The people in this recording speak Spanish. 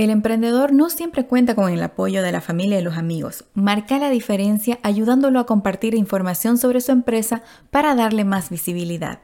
El emprendedor no siempre cuenta con el apoyo de la familia y los amigos. Marca la diferencia ayudándolo a compartir información sobre su empresa para darle más visibilidad.